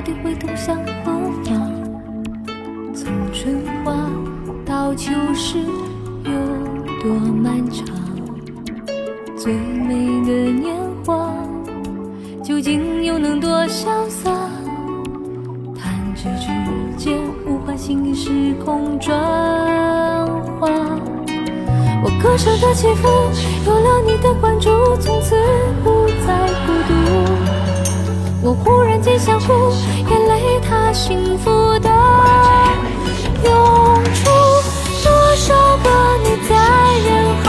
到底会通向何方？从春花到秋实有多漫长？最美的年华，究竟又能多潇洒？弹指之间，呼唤心意时空转化。我歌声的起伏，有了你的关注，从此不再孤独。我忽然间想哭，眼泪它幸福的涌出。多少个你在人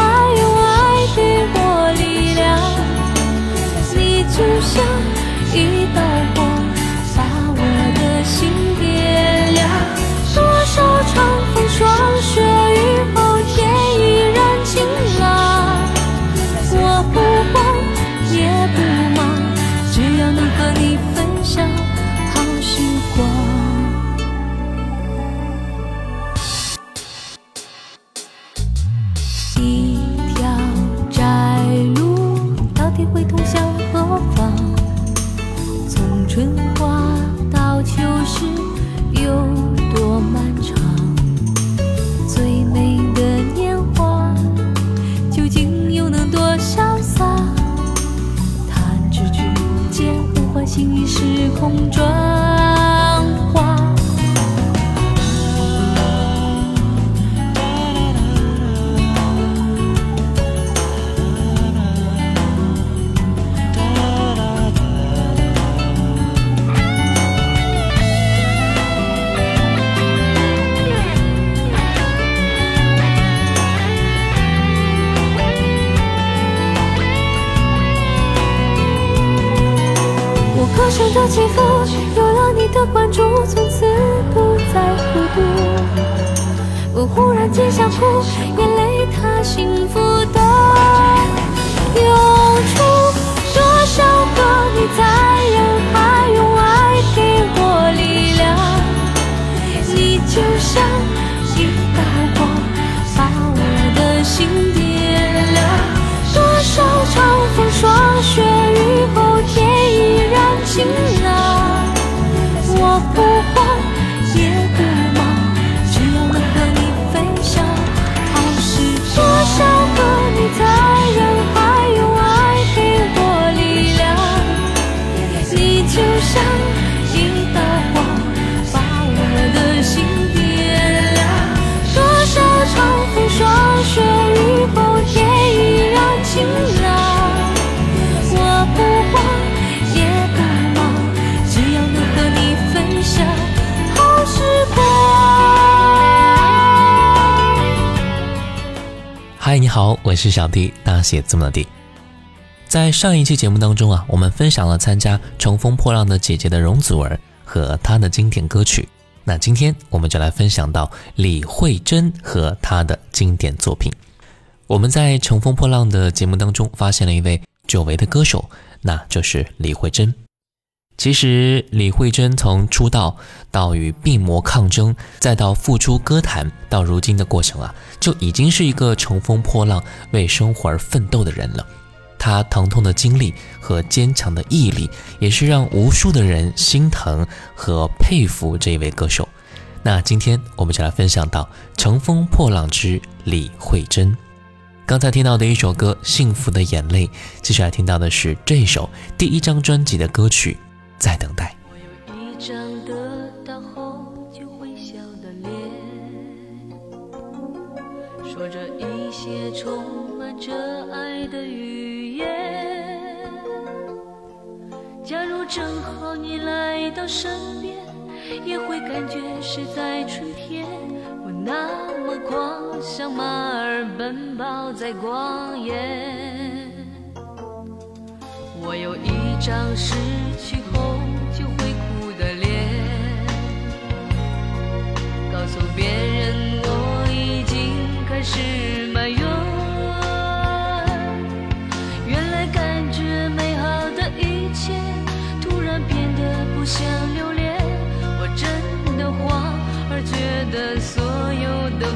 我是小弟，大写字母的弟。在上一期节目当中啊，我们分享了参加《乘风破浪的姐姐》的容祖儿和她的经典歌曲。那今天我们就来分享到李慧珍和她的经典作品。我们在《乘风破浪》的节目当中发现了一位久违的歌手，那就是李慧珍。其实，李慧珍从出道到与病魔抗争，再到复出歌坛，到如今的过程啊，就已经是一个乘风破浪、为生活而奋斗的人了。他疼痛的经历和坚强的毅力，也是让无数的人心疼和佩服这一位歌手。那今天我们就来分享到《乘风破浪之李慧珍》。刚才听到的一首歌《幸福的眼泪》，接下来听到的是这首第一张专辑的歌曲《在等待》。我有一张得到后就会笑的脸，说着一些充满着爱的语言。假如正好你来到身边，也会感觉是在春天。我那么狂，像马儿奔跑在旷野。我有一张失去后就会哭的脸，告诉别人我已经开始埋怨。原来感觉美好的一切，突然变得不想留恋。我真的慌，而觉得所有的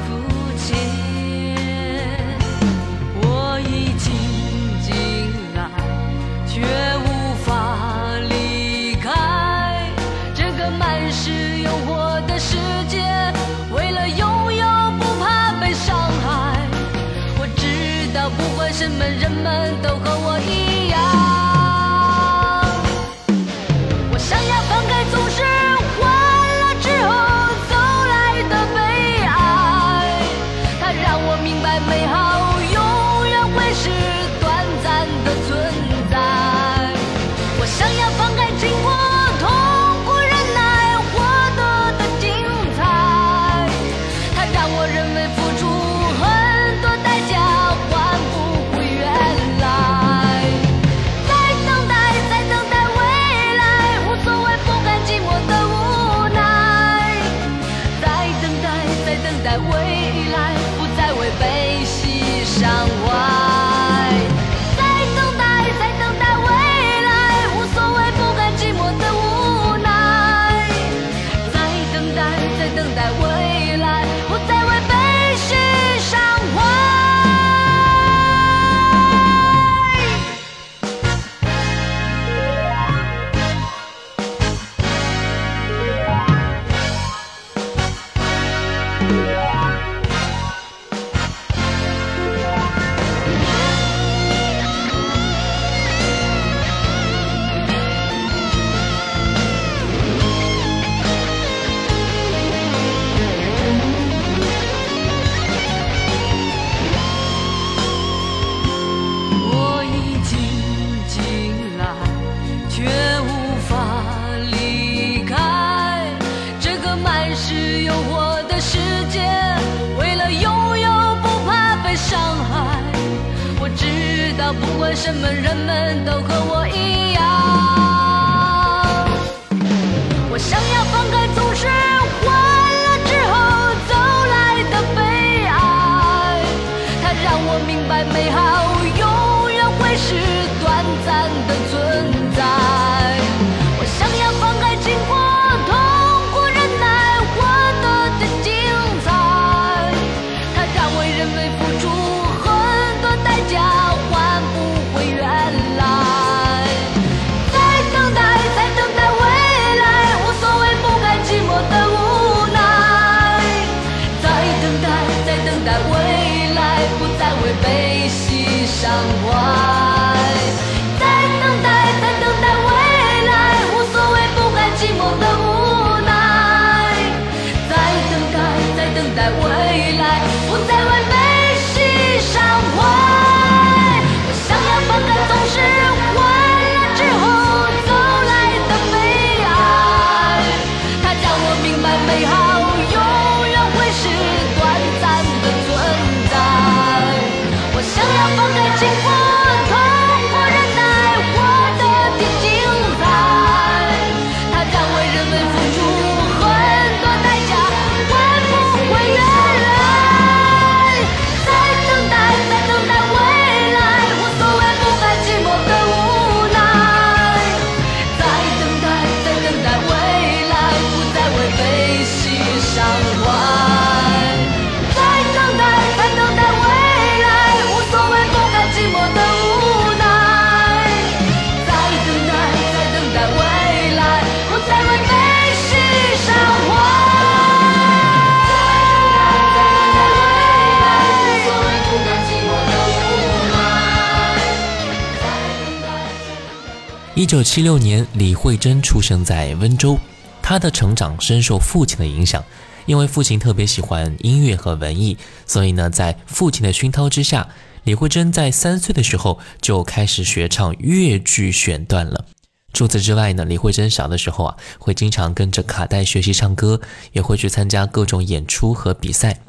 一九七六年，李慧珍出生在温州。她的成长深受父亲的影响，因为父亲特别喜欢音乐和文艺，所以呢，在父亲的熏陶之下，李慧珍在三岁的时候就开始学唱越剧选段了。除此之外呢，李慧珍小的时候啊，会经常跟着卡带学习唱歌，也会去参加各种演出和比赛。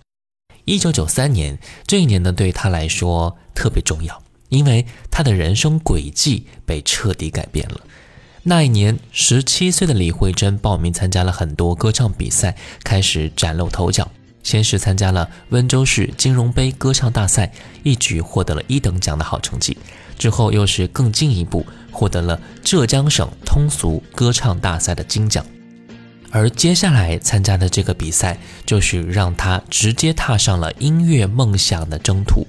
一九九三年这一年呢，对她来说特别重要。因为他的人生轨迹被彻底改变了。那一年，十七岁的李慧珍报名参加了很多歌唱比赛，开始崭露头角。先是参加了温州市金融杯歌唱大赛，一举获得了一等奖的好成绩。之后又是更进一步，获得了浙江省通俗歌唱大赛的金奖。而接下来参加的这个比赛，就是让他直接踏上了音乐梦想的征途。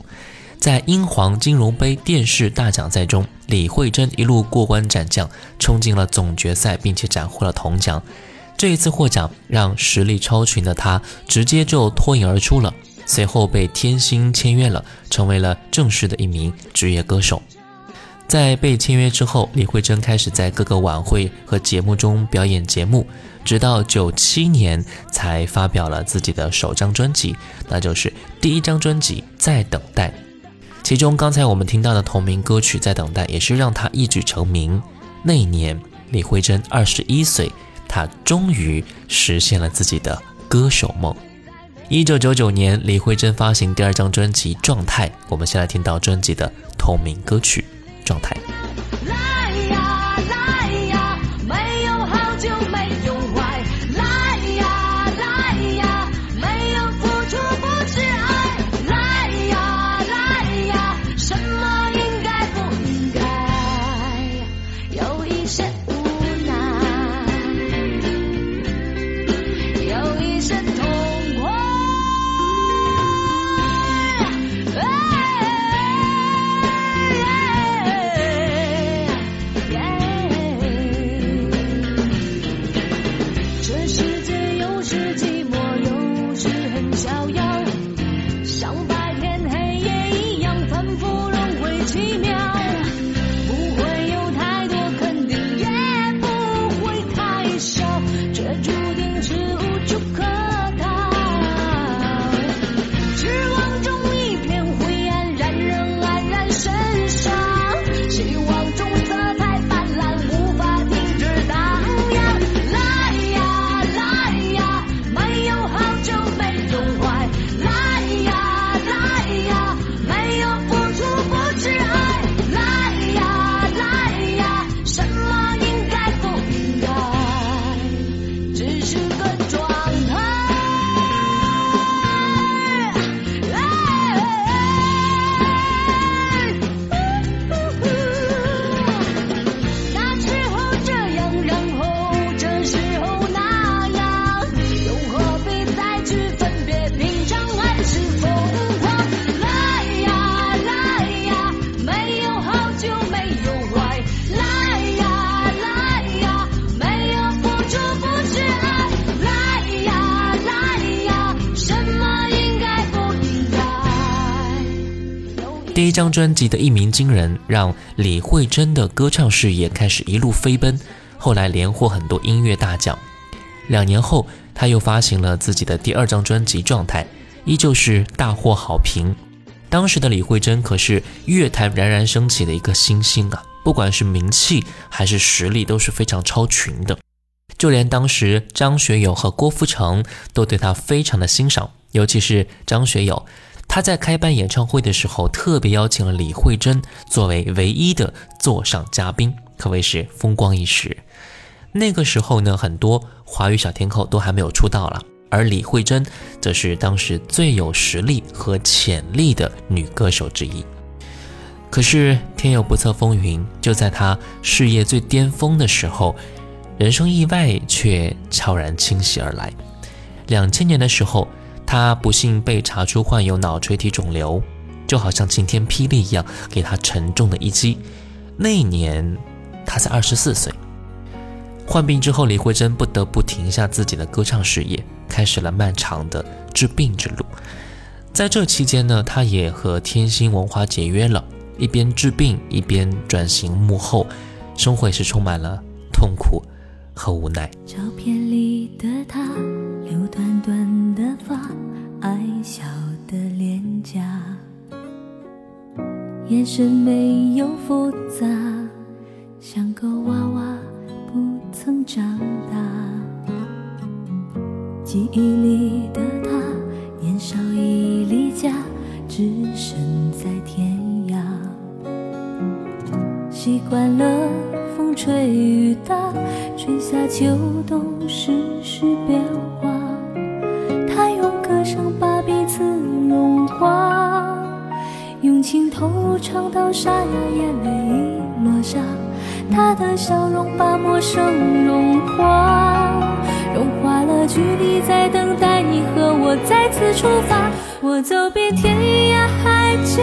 在英皇金融杯电视大奖赛中，李慧珍一路过关斩将，冲进了总决赛，并且斩获了铜奖。这一次获奖，让实力超群的她直接就脱颖而出了。随后被天星签约了，成为了正式的一名职业歌手。在被签约之后，李慧珍开始在各个晚会和节目中表演节目，直到九七年才发表了自己的首张专辑，那就是第一张专辑《在等待》。其中，刚才我们听到的同名歌曲《在等待》，也是让他一举成名。那一年，李慧珍二十一岁，她终于实现了自己的歌手梦。一九九九年，李慧珍发行第二张专辑《状态》，我们先来听到专辑的同名歌曲《状态》。这张专辑的一鸣惊人，让李慧珍的歌唱事业开始一路飞奔。后来连获很多音乐大奖。两年后，她又发行了自己的第二张专辑《状态》，依旧是大获好评。当时的李慧珍可是乐坛冉冉升起的一个新星啊，不管是名气还是实力都是非常超群的。就连当时张学友和郭富城都对她非常的欣赏，尤其是张学友。他在开办演唱会的时候，特别邀请了李慧珍作为唯一的座上嘉宾，可谓是风光一时。那个时候呢，很多华语小天后都还没有出道了，而李慧珍则是当时最有实力和潜力的女歌手之一。可是天有不测风云，就在她事业最巅峰的时候，人生意外却悄然侵袭而来。两千年的时候。他不幸被查出患有脑垂体肿瘤，就好像晴天霹雳一样，给他沉重的一击。那一年，他才二十四岁。患病之后，李慧珍不得不停下自己的歌唱事业，开始了漫长的治病之路。在这期间呢，他也和天星文化解约了，一边治病，一边转型幕后，生活也是充满了痛苦和无奈。照片里的他，眼神没有复杂，像个娃娃不曾长大。记忆里的他，年少已离家，只身在天涯，习惯了风吹雨打，春夏秋冬世事变化。用情投入唱到沙哑，眼泪已落下。他的笑容把陌生融化，融化了距离，在等待你和我再次出发。我走遍天涯海角，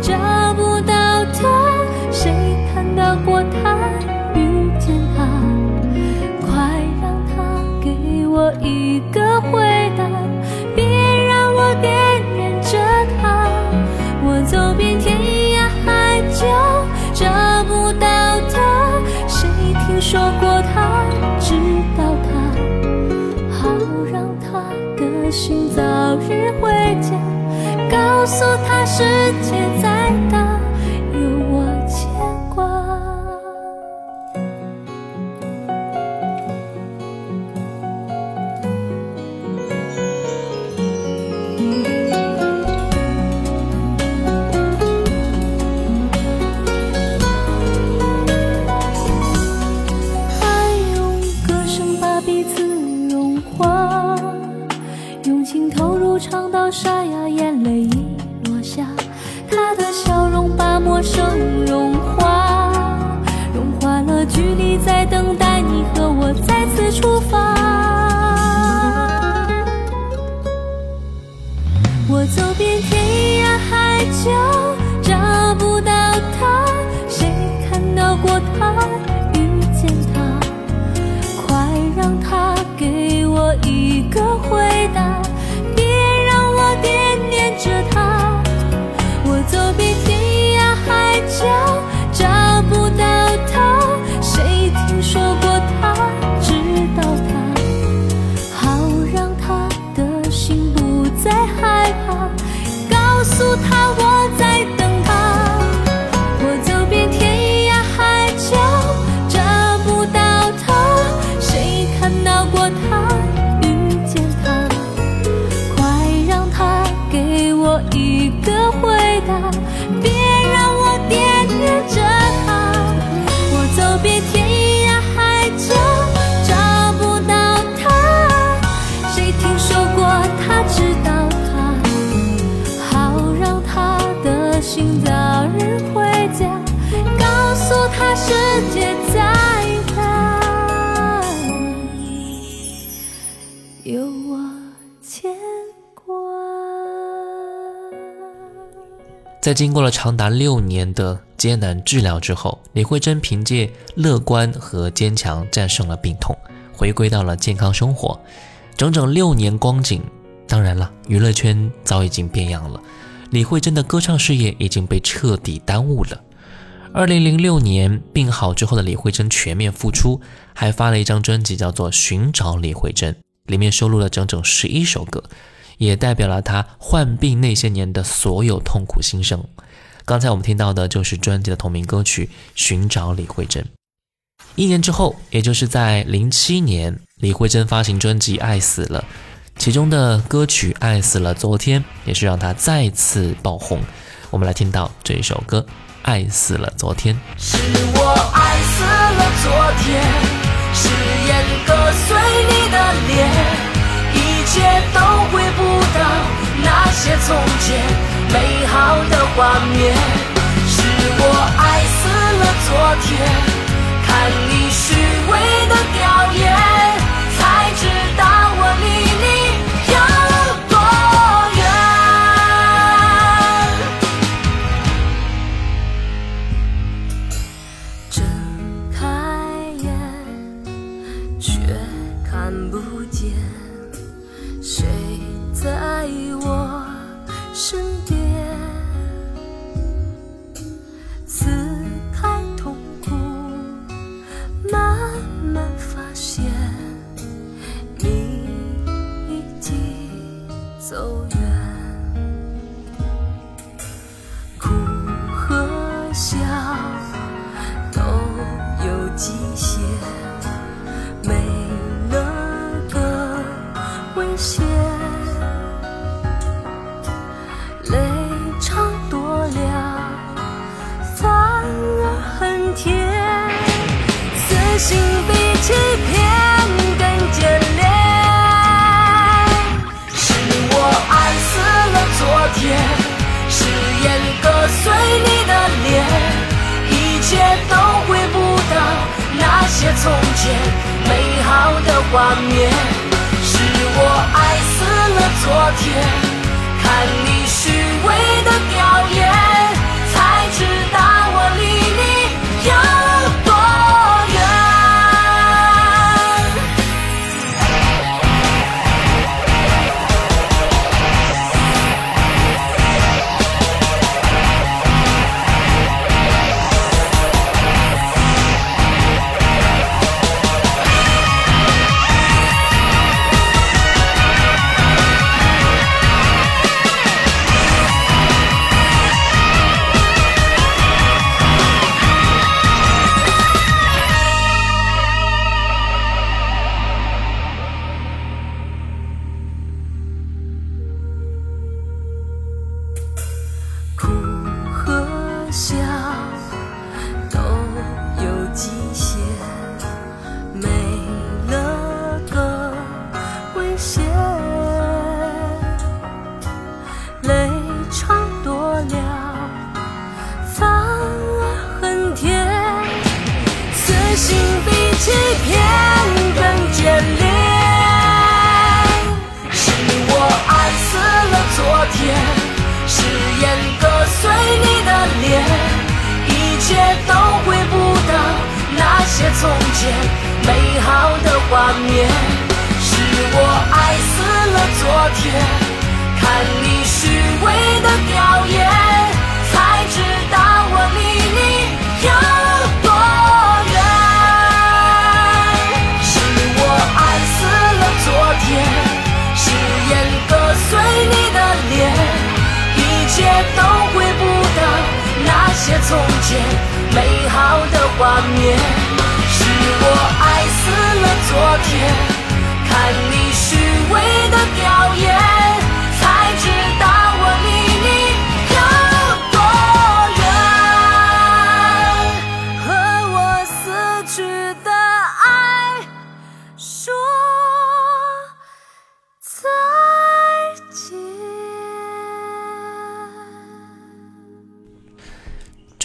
找不到他，谁看到过他，告诉他世界在大，别让我惦念着他。我走遍天涯海角，找不到他，谁听说过他，知道他？好让他的心早日回家，告诉他世界在经过了长达六年的艰难治疗之后，李慧珍凭借乐观和坚强战胜了病痛，回归到了健康生活。整整六年光景，当然了，娱乐圈早已经变样了，李慧珍的歌唱事业已经被彻底耽误了。二零零六年病好之后的李慧珍全面复出，还发了一张专辑，叫做《寻找李慧珍》，里面收录了整整十一首歌。也代表了他患病那些年的所有痛苦心声。刚才我们听到的就是专辑的同名歌曲《寻找李慧珍》。一年之后，也就是在零七年，李慧珍发行专辑《爱死了》，其中的歌曲《爱死了昨天》也是让她再次爆红。我们来听到这一首歌《爱死了昨天》。是我爱死了昨天，誓言割碎你的脸。一切都回不到那些从前美好的画面。是我爱死了昨天，看你虚伪的表演，危险，泪尝多了，反而很甜，死心比欺骗更简练。是我爱死了昨天，誓言割碎你的脸。一切都回不到那些从前美好的画面，昨天，看你虚伪的表演，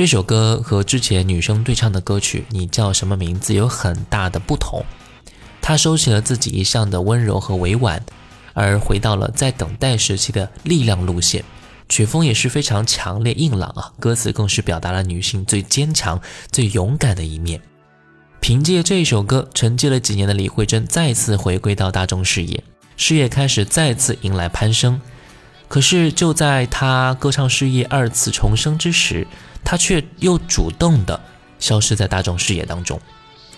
这首歌和之前女生对唱的歌曲《你叫什么名字》有很大的不同。她收起了自己一向的温柔和委婉，而回到了在等待时期的力量路线。曲风也是非常强烈硬朗啊，歌词更是表达了女性最坚强、最勇敢的一面。凭借这首歌，沉寂了几年的李慧珍再次回归到大众视野，事业开始再次迎来攀升。可是就在她歌唱事业二次重生之时，她却又主动的消失在大众视野当中，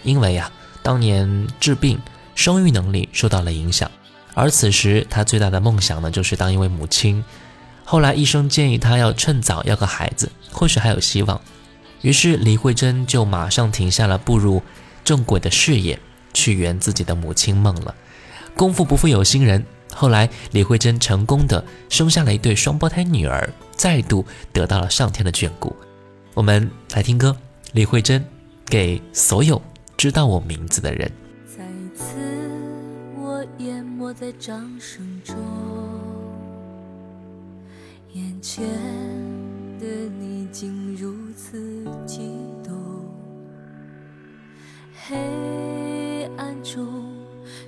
因为呀、当年治病，生育能力受到了影响，而此时她最大的梦想呢，就是当一位母亲。后来医生建议她要趁早要个孩子，或许还有希望。于是李慧珍就马上停下了步入正轨的事业，去圆自己的母亲梦了。功夫不负有心人，后来李慧珍成功的生下了一对双胞胎女儿，再度得到了上天的眷顾。我们来听歌，李慧珍给所有知道我名字的人。再次我淹没在掌声中，眼前的你竟如此激动，黑暗中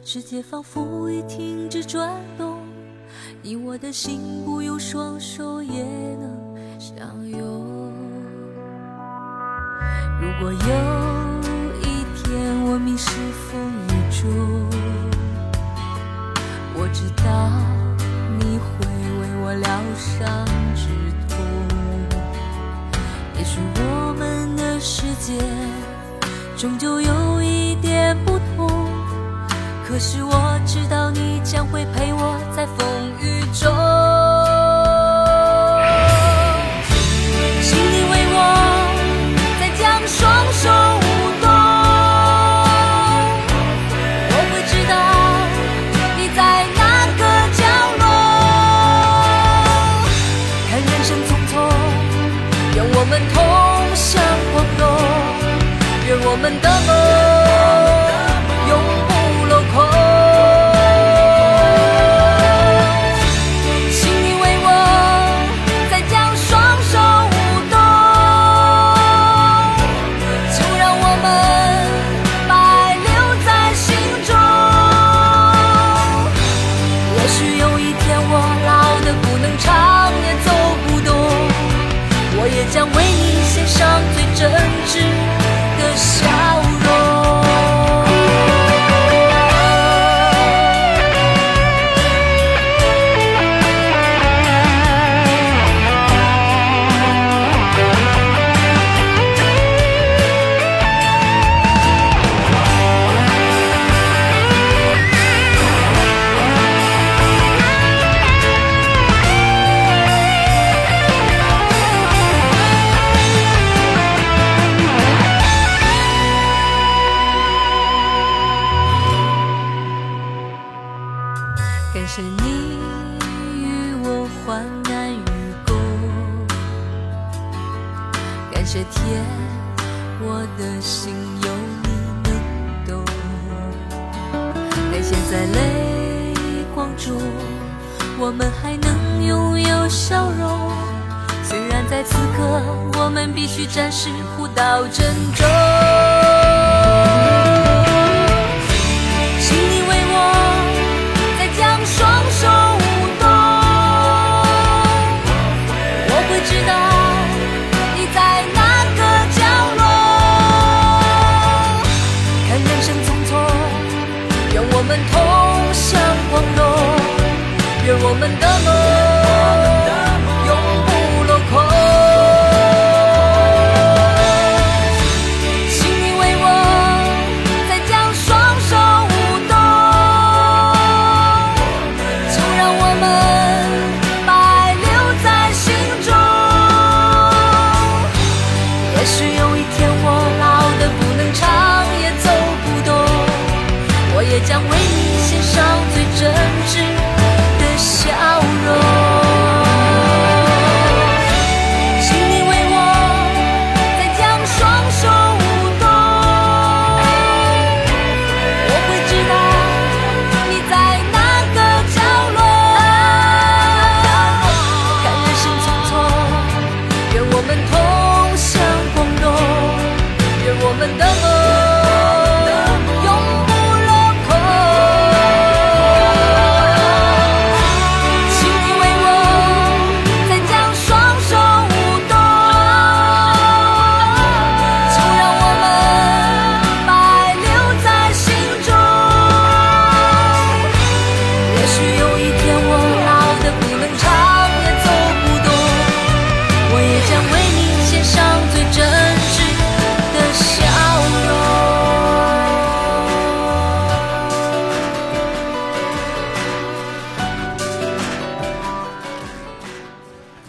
世界仿佛已停止转动，你我的心不用双手也能相拥。如果有一天我迷失风雨中，我知道你会为我疗伤止痛。也许我们的世界终究有一点不同，可是我知道你将会陪我在风雨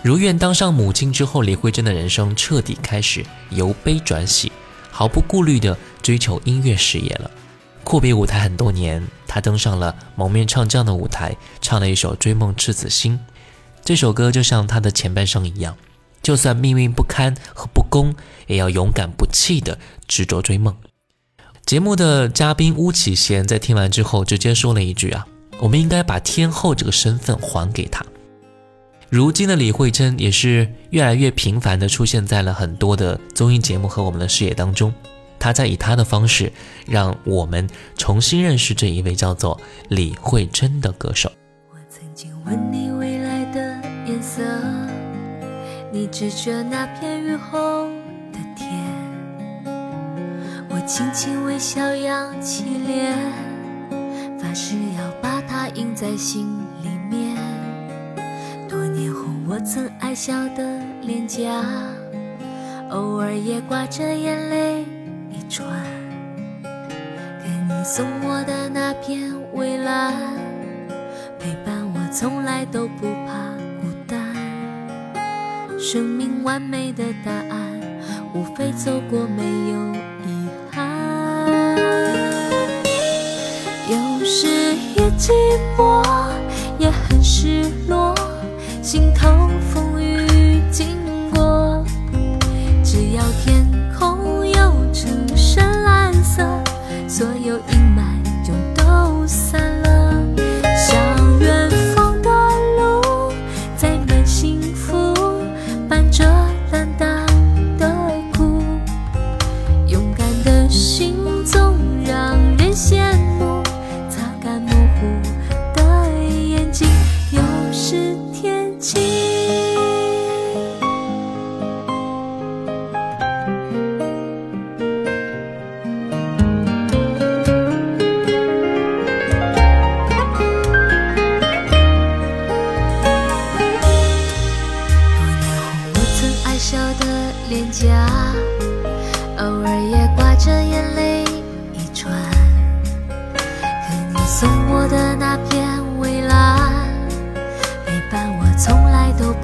如愿当上母亲之后，李慧珍的人生彻底开始由悲转喜，毫不顾虑地追求音乐事业了。阔别舞台很多年，她登上了蒙面唱将的舞台，唱了一首《追梦赤子心》。这首歌就像她的前半生一样，就算命运不堪和不公，也要勇敢不弃地执着追梦。节目的嘉宾巫启贤在听完之后，直接说了一句啊：“我们应该把天后这个身份还给她。”如今的李慧珍也是越来越频繁地出现在了很多的综艺节目和我们的视野当中。她在以她的方式，让我们重新认识这一位叫做李慧珍的歌手。我曾经问你未来的颜色，你指着那片雨后的天。我轻轻微笑，扬起脸，发誓要把它印在心里面。我曾爱笑的脸颊，偶尔也挂着眼泪一串。跟你送我的那片蔚蓝。陪伴我，从来都不怕孤单。生命完美的答案，无非走过没有遗憾。有时也寂寞，也很失落，心头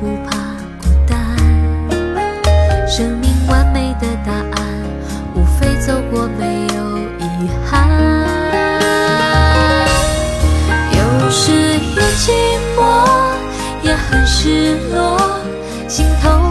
不怕孤单。生命完美的答案无非走过没有遗憾。有时也寂寞也很失落心痛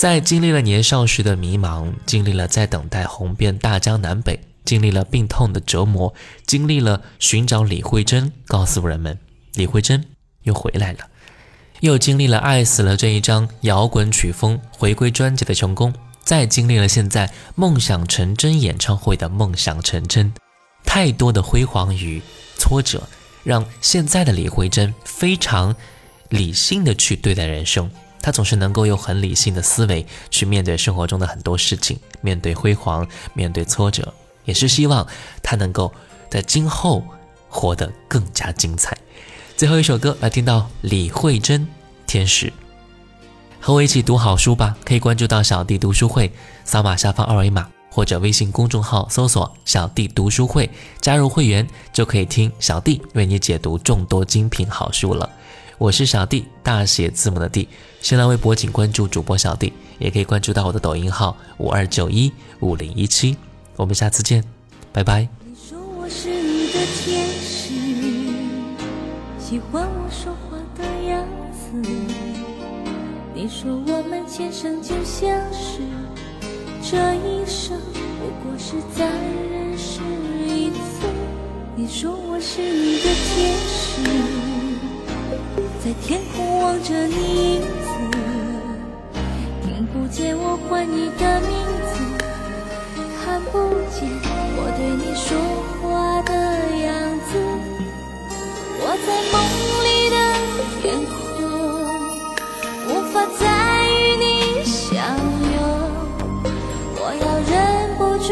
在经历了年少时的迷茫，经历了在等待红遍大江南北，经历了病痛的折磨，经历了寻找李慧珍，告诉人们李慧珍又回来了，又经历了爱死了这一张摇滚曲风回归专辑的成功，再经历了现在梦想成真演唱会的梦想成真，太多的辉煌与挫折，让现在的李慧珍非常理性的去对待人生。他总是能够用很理性的思维去面对生活中的很多事情，面对辉煌，面对挫折，也是希望他能够在今后活得更加精彩。最后一首歌来听到李慧珍《天使》，和我一起读好书吧。可以关注到小弟读书会，扫码下方二维码或者微信公众号搜索“小弟读书会”，加入会员就可以听小弟为你解读众多精品好书了。我是小弟，大写字母的弟。新浪微博请关注主播小弟，也可以关注到我的抖音号五二九一五零一七。我们下次见，拜拜。你说我是你的天使，喜欢我说话的样子。你说我们前生就像是，这一生不过是再认识一次。你说我是你的天使，在天空望着你影子，听不见我唤你的名字。看不见我对你说话的样子，我在梦里的天空，无法再与你相拥。我要忍不住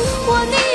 我宁